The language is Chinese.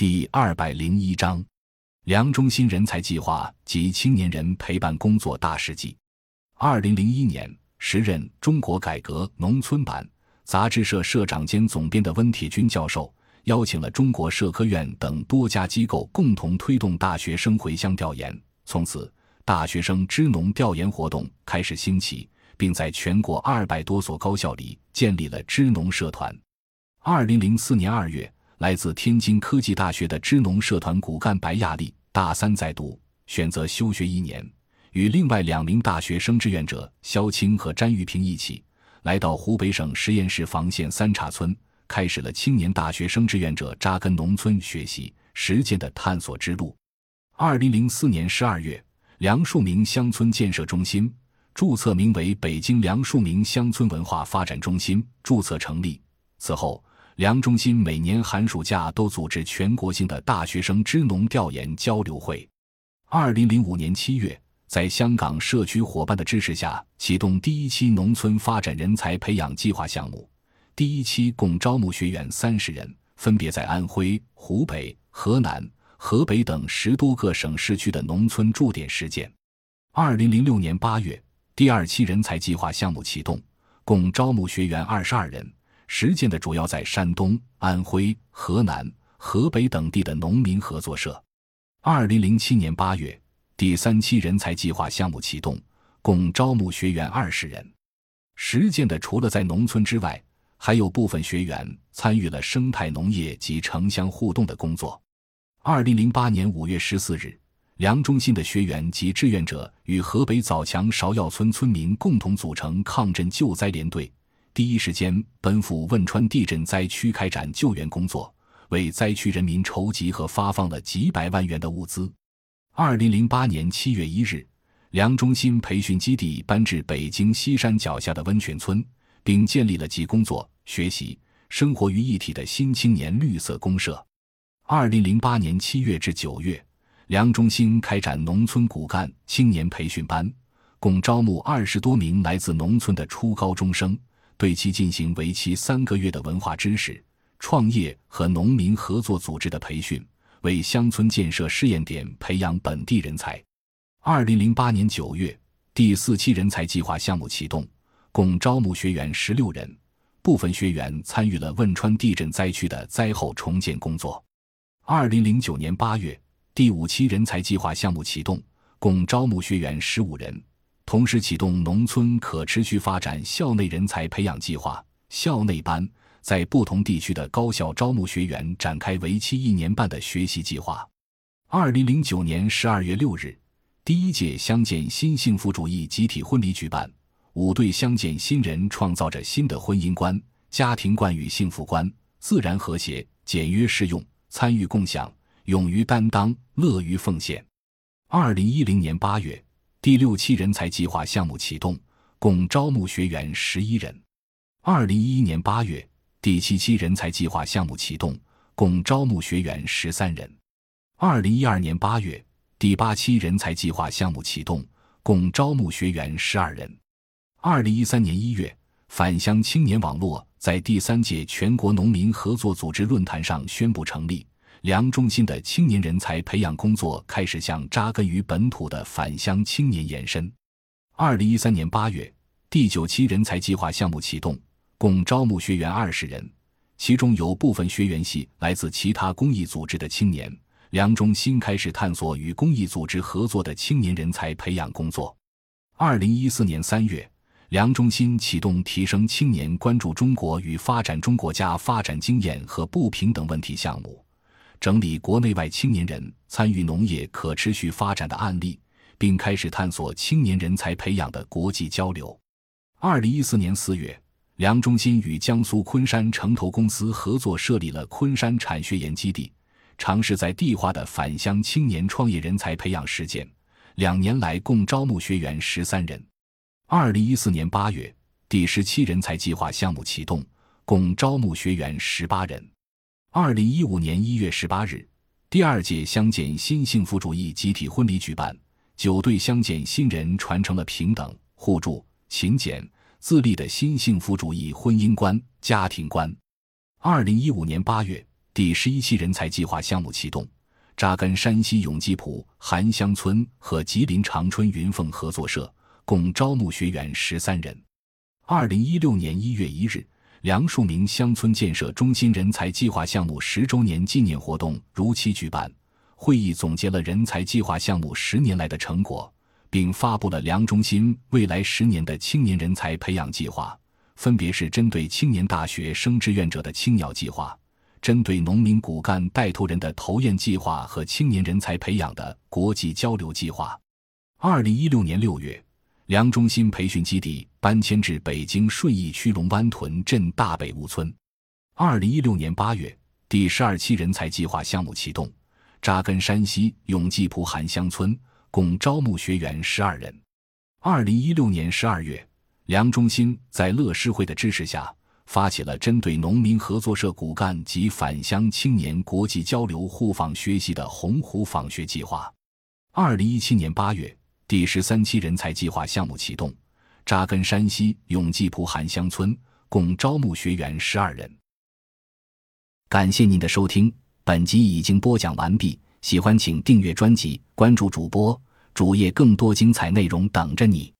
第二百零一章，梁中心人才计划及青年人陪伴工作大事记。二零零一年，时任《中国改革农村版》杂志社社长兼总编的温铁军教授，邀请了中国社科院等多家机构共同推动大学生回乡调研。从此，大学生支农调研活动开始兴起，并在全国二百多所高校里建立了支农社团。二零零四年二月。来自天津科技大学的支农社团骨干白亚丽，大三在读，选择休学一年，与另外两名大学生志愿者肖青和詹玉平一起，来到湖北省十堰市房县三岔村，开始了青年大学生志愿者扎根农村学习实践的探索之路。二零零四年十二月，梁漱溟乡村建设中心注册名为北京梁漱溟乡村文化发展中心，注册成立。此后。梁中心每年寒暑假都组织全国性的大学生支农调研交流会。二零零五年七月，在香港社区伙伴的支持下，启动第一期农村发展人才培养计划项目。第一期共招募学员三十人，分别在安徽、湖北、河南、河北等十多个省市区的农村驻点实践。二零零六年八月，第二期人才计划项目启动，共招募学员二十二人。实践的主要在山东、安徽、河南、河北等地的农民合作社。二零零七年八月，第三期人才计划项目启动，共招募学员二十人。实践的除了在农村之外，还有部分学员参与了生态农业及城乡互动的工作。二零零八年五月十四日，梁中心的学员及志愿者与河北枣强芍药村村民共同组成抗震救灾联队。第一时间奔赴汶川地震灾区开展救援工作，为灾区人民筹集和发放了几百万元的物资。二零零八年七月一日，梁中心培训基地搬至北京西山脚下的温泉村，并建立了集工作、学习、生活于一体的新青年绿色公社。二零零八年七月至九月，梁中心开展农村骨干青年培训班，共招募二十多名来自农村的初高中生。对其进行为期三个月的文化知识、创业和农民合作组织的培训，为乡村建设试验点培养本地人才。二零零八年九月，第四期人才计划项目启动，共招募学员十六人，部分学员参与了汶川地震灾区的灾后重建工作。二零零九年八月，第五期人才计划项目启动，共招募学员十五人。同时启动农村可持续发展校内人才培养计划，校内班在不同地区的高校招募学员，展开为期一年半的学习计划。二零零九年十二月六日，第一届乡建新幸福主义集体婚礼举办，五对乡建新人创造着新的婚姻观、家庭观与幸福观：自然和谐、简约适用、参与共享、勇于担当、乐于奉献。二零一零年八月。第六期人才计划项目启动，共招募学员十一人。二零一一年八月，第七期人才计划项目启动，共招募学员十三人。二零一二年八月，第八期人才计划项目启动，共招募学员十二人。二零一三年一月，返乡青年网络在第三届全国农民合作组织论坛上宣布成立。梁中心的青年人才培养工作开始向扎根于本土的返乡青年延伸。二零一三年八月，第九期人才计划项目启动，共招募学员二十人，其中有部分学员系来自其他公益组织的青年。梁中心开始探索与公益组织合作的青年人才培养工作。二零一四年三月，梁中心启动提升青年关注中国与发展中国家发展经验和不平等问题项目。整理国内外青年人参与农业可持续发展的案例，并开始探索青年人才培养的国际交流。二零一四年四月，梁中心与江苏昆山城投公司合作设立了昆山产学研基地，尝试在地化的返乡青年创业人才培养实践。两年来，共招募学员十三人。二零一四年八月，第十七人才计划项目启动，共招募学员十八人。二零一五年一月十八日，第二届乡建新幸福主义集体婚礼举办，九对乡建新人传承了平等、互助、勤俭、自立的新幸福主义婚姻观、家庭观。二零一五年八月，第十一期人才计划项目启动，扎根山西永济浦韩乡村和吉林长春云凤合作社，共招募学员十三人。二零一六年一月一日，梁树明乡村建设中心人才计划项目十周年纪念活动如期举办。会议总结了人才计划项目十年来的成果，并发布了梁中心未来十年的青年人才培养计划，分别是针对青年大学生志愿者的青鸟计划，针对农民骨干带头人的投雁计划和青年人才培养的国际交流计划。二零一六年六月。梁中心培训基地搬迁至北京顺义区龙湾屯镇大北坞村。二零一六年八月，第十二期人才计划项目启动，扎根山西永济蒲韩乡村，共招募学员十二人。二零一六年十二月，梁中心在乐施会的支持下，发起了针对农民合作社骨干及返乡青年国际交流互访学习的“洪湖访学计划”。二零一七年八月。第十三期人才计划项目启动，扎根山西永济蒲韩乡村，共招募学员十二人。感谢您的收听，本集已经播讲完毕。喜欢请订阅专辑，关注主播主页，更多精彩内容等着你。